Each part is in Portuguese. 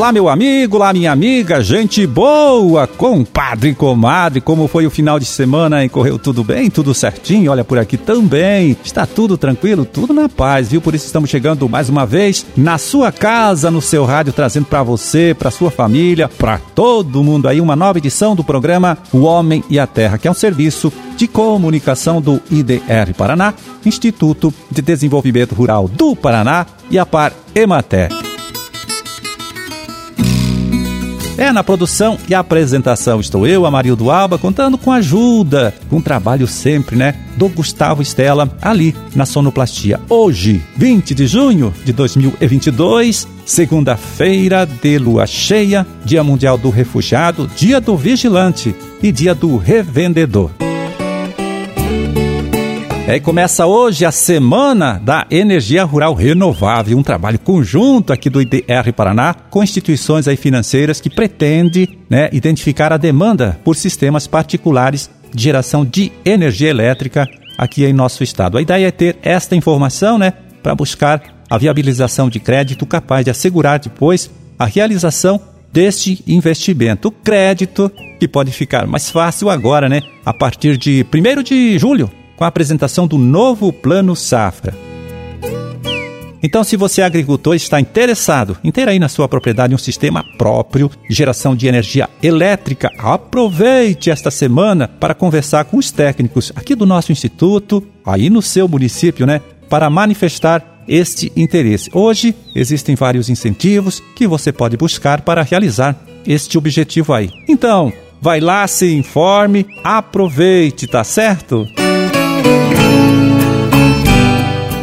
Olá, meu amigo, olá, minha amiga, gente boa, compadre, comadre, como foi o final de semana, hein? Correu tudo bem, tudo certinho? Olha por aqui também, está tudo tranquilo, tudo na paz, viu? Por isso estamos chegando mais uma vez na sua casa, no seu rádio, trazendo para você, para sua família, para todo mundo aí, uma nova edição do programa O Homem e a Terra, que é um serviço de comunicação do IDR Paraná, Instituto de Desenvolvimento Rural do Paraná e a Par Emater. É, na produção e apresentação estou eu, Amarildo Alba, contando com ajuda, com trabalho sempre, né, do Gustavo Estela, ali na Sonoplastia. Hoje, 20 de junho de 2022, segunda-feira de lua cheia, Dia Mundial do Refugiado, Dia do Vigilante e Dia do Revendedor. É, e começa hoje a Semana da Energia Rural Renovável, um trabalho conjunto aqui do IDR Paraná com instituições aí financeiras que pretende né, identificar a demanda por sistemas particulares de geração de energia elétrica aqui em nosso estado. A ideia é ter esta informação né, para buscar a viabilização de crédito capaz de assegurar depois a realização deste investimento. O crédito que pode ficar mais fácil agora, né? A partir de 1 de julho com a apresentação do novo Plano Safra. Então, se você é agricultor e está interessado em ter aí na sua propriedade um sistema próprio de geração de energia elétrica, aproveite esta semana para conversar com os técnicos aqui do nosso instituto, aí no seu município, né, para manifestar este interesse. Hoje existem vários incentivos que você pode buscar para realizar este objetivo aí. Então, vai lá, se informe, aproveite, tá certo?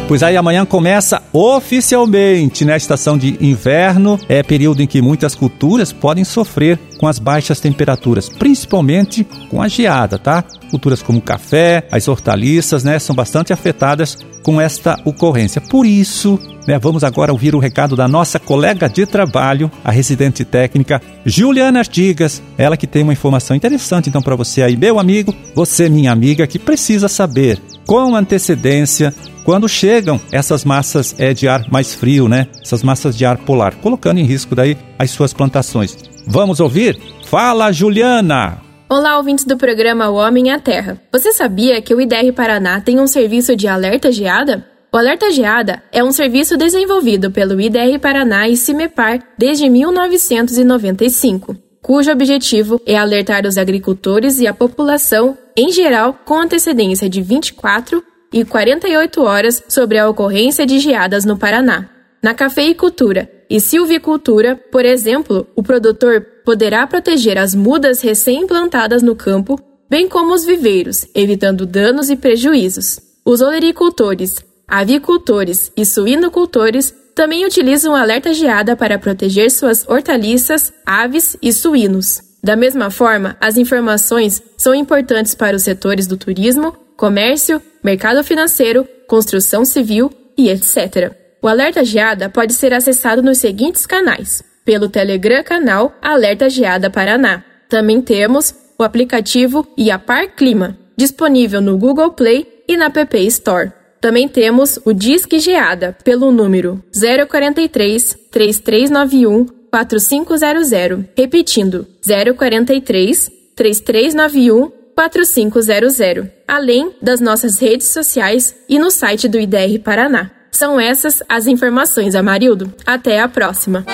Pois aí amanhã começa oficialmente né, estação de inverno, é período em que muitas culturas podem sofrer com as baixas temperaturas, principalmente com a geada, tá? Culturas como café, as hortaliças, né, são bastante afetadas com esta ocorrência. Por isso, né, vamos agora ouvir o recado da nossa colega de trabalho, a residente técnica Juliana Artigas, ela que tem uma informação interessante então para você aí, meu amigo, você minha amiga que precisa saber com antecedência quando chegam essas massas é, de ar mais frio, né? Essas massas de ar polar, colocando em risco daí as suas plantações. Vamos ouvir? Fala, Juliana! Olá, ouvintes do programa O Homem e a Terra. Você sabia que o IDR Paraná tem um serviço de alerta geada? O Alerta Geada é um serviço desenvolvido pelo IDR Paraná e CIMEPAR desde 1995, cujo objetivo é alertar os agricultores e a população, em geral, com antecedência de 24 e 48 horas sobre a ocorrência de geadas no Paraná. Na cafeicultura e silvicultura, por exemplo, o produtor poderá proteger as mudas recém-implantadas no campo, bem como os viveiros, evitando danos e prejuízos. Os olericultores, avicultores e suinocultores também utilizam o alerta geada para proteger suas hortaliças, aves e suínos. Da mesma forma, as informações são importantes para os setores do turismo, comércio, mercado financeiro, construção civil e etc. O alerta geada pode ser acessado nos seguintes canais: pelo Telegram canal Alerta Geada Paraná. Também temos o aplicativo Iapar Clima, disponível no Google Play e na App Store. Também temos o Disque Geada pelo número 043 3391 4500, repetindo 043 3391 4500, além das nossas redes sociais e no site do IDR Paraná. São essas as informações, Amarildo. Até a próxima.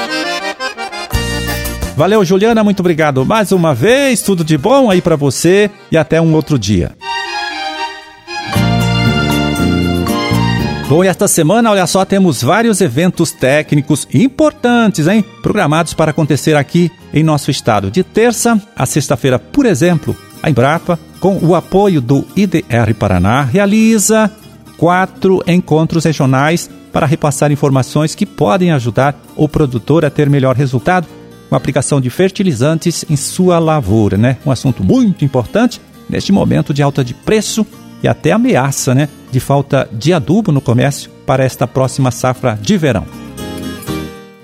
Valeu, Juliana, muito obrigado mais uma vez. Tudo de bom aí para você e até um outro dia. Bom, e esta semana, olha só, temos vários eventos técnicos importantes, hein? Programados para acontecer aqui em nosso estado. De terça a sexta-feira, por exemplo, a Embrapa, com o apoio do IDR Paraná, realiza quatro encontros regionais para repassar informações que podem ajudar o produtor a ter melhor resultado com a aplicação de fertilizantes em sua lavoura, né? Um assunto muito importante neste momento de alta de preço e até ameaça, né, de falta de adubo no comércio para esta próxima safra de verão.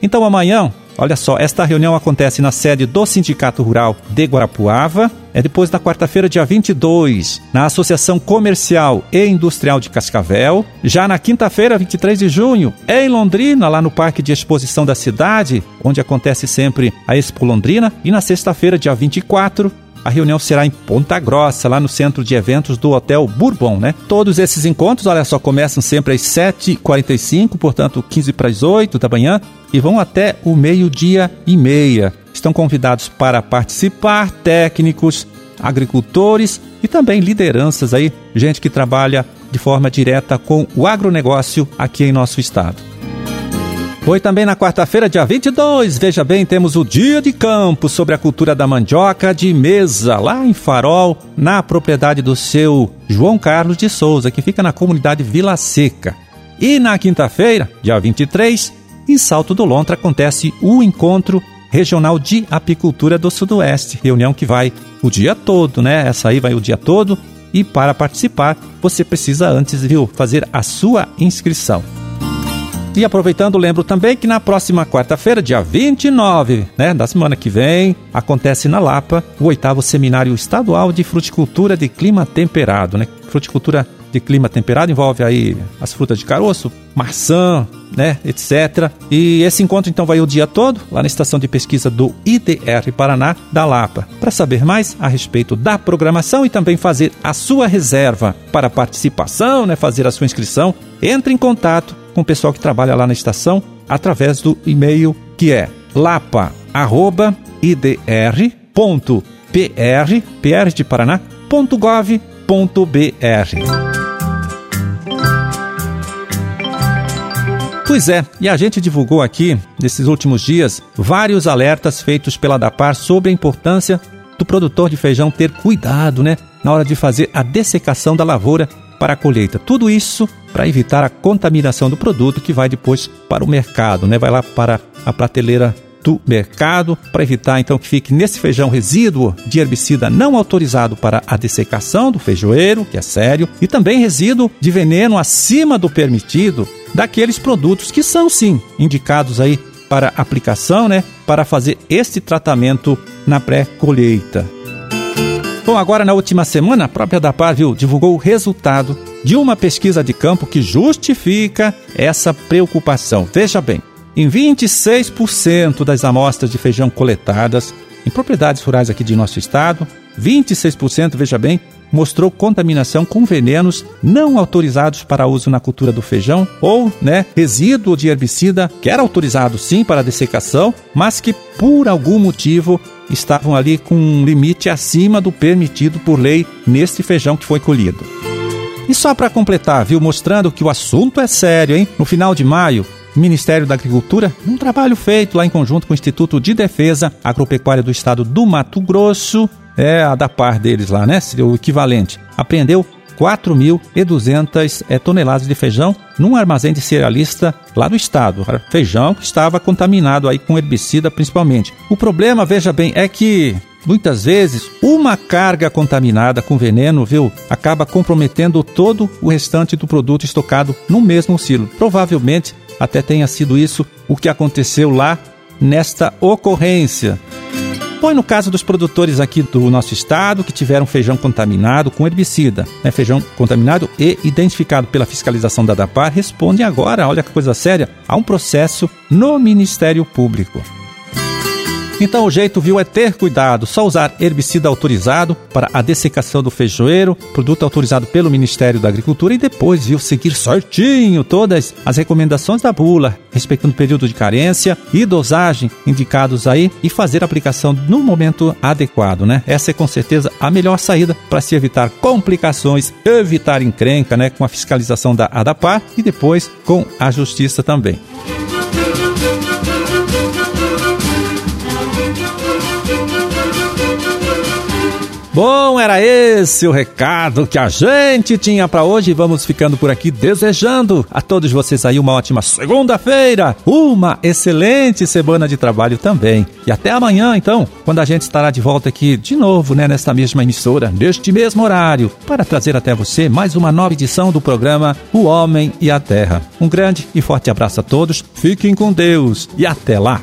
Então amanhã Olha só, esta reunião acontece na sede do Sindicato Rural de Guarapuava. É depois da quarta-feira, dia 22, na Associação Comercial e Industrial de Cascavel. Já na quinta-feira, 23 de junho, em Londrina, lá no Parque de Exposição da cidade, onde acontece sempre a Expo Londrina. E na sexta-feira, dia 24, a reunião será em Ponta Grossa, lá no centro de eventos do Hotel Bourbon, né? Todos esses encontros, olha só, começam sempre às 7h45, portanto 15 para as 8 da manhã, e vão até o meio-dia e meia. Estão convidados para participar técnicos, agricultores e também lideranças aí, gente que trabalha de forma direta com o agronegócio aqui em nosso estado. Foi também na quarta-feira, dia 22, veja bem, temos o Dia de Campo sobre a cultura da mandioca de mesa, lá em Farol, na propriedade do seu João Carlos de Souza, que fica na comunidade Vila Seca. E na quinta-feira, dia 23, em Salto do Lontra, acontece o encontro regional de apicultura do Sudoeste, reunião que vai o dia todo, né? Essa aí vai o dia todo e para participar, você precisa antes, viu, fazer a sua inscrição. E aproveitando, lembro também que na próxima quarta-feira, dia 29, né, da semana que vem, acontece na Lapa o oitavo Seminário Estadual de Fruticultura de Clima Temperado, né? Fruticultura de clima temperado envolve aí as frutas de caroço, maçã, né, etc. E esse encontro então vai o dia todo lá na estação de pesquisa do IDR Paraná da Lapa. Para saber mais a respeito da programação e também fazer a sua reserva para participação, né, fazer a sua inscrição, entre em contato com o pessoal que trabalha lá na estação através do e-mail que é lapa@idr.pr, pr de Paraná.gov.br. Pois é, e a gente divulgou aqui, nesses últimos dias, vários alertas feitos pela DAPAR sobre a importância do produtor de feijão ter cuidado, né, na hora de fazer a dessecação da lavoura para a colheita. Tudo isso para evitar a contaminação do produto que vai depois para o mercado, né? Vai lá para a prateleira do mercado para evitar então que fique nesse feijão resíduo de herbicida não autorizado para a dessecação do feijoeiro, que é sério, e também resíduo de veneno acima do permitido daqueles produtos que são sim indicados aí para aplicação, né, para fazer este tratamento na pré-colheita. Bom, agora na última semana, a própria DAPAR viu, divulgou o resultado de uma pesquisa de campo que justifica essa preocupação. Veja bem, em 26% das amostras de feijão coletadas em propriedades rurais aqui de nosso estado, 26%, veja bem, mostrou contaminação com venenos não autorizados para uso na cultura do feijão ou, né, resíduo de herbicida que era autorizado sim para dessecação, mas que por algum motivo estavam ali com um limite acima do permitido por lei neste feijão que foi colhido. E só para completar, viu, mostrando que o assunto é sério, hein? No final de maio, Ministério da Agricultura, num trabalho feito lá em conjunto com o Instituto de Defesa Agropecuária do Estado do Mato Grosso, é a da par deles lá, né? O equivalente. Apreendeu 4.200 é, toneladas de feijão num armazém de cerealista lá do estado. Feijão que estava contaminado aí com herbicida principalmente. O problema, veja bem, é que Muitas vezes, uma carga contaminada com veneno, viu, acaba comprometendo todo o restante do produto estocado no mesmo silo. Provavelmente até tenha sido isso o que aconteceu lá nesta ocorrência. Põe no caso dos produtores aqui do nosso estado que tiveram feijão contaminado com herbicida, né? feijão contaminado e identificado pela fiscalização da DAPAR, responde agora, olha que coisa séria, a um processo no Ministério Público. Então o jeito, viu, é ter cuidado, só usar herbicida autorizado para a dessecação do feijoeiro, produto autorizado pelo Ministério da Agricultura e depois, viu, seguir certinho todas as recomendações da bula, respeitando o período de carência e dosagem indicados aí e fazer a aplicação no momento adequado, né? Essa é com certeza a melhor saída para se evitar complicações, evitar encrenca, né, com a fiscalização da ADAPAR e depois com a justiça também. Bom, era esse o recado que a gente tinha para hoje. Vamos ficando por aqui desejando a todos vocês aí uma ótima segunda-feira, uma excelente semana de trabalho também. E até amanhã, então, quando a gente estará de volta aqui de novo, né, nesta mesma emissora, neste mesmo horário, para trazer até você mais uma nova edição do programa O Homem e a Terra. Um grande e forte abraço a todos. Fiquem com Deus e até lá.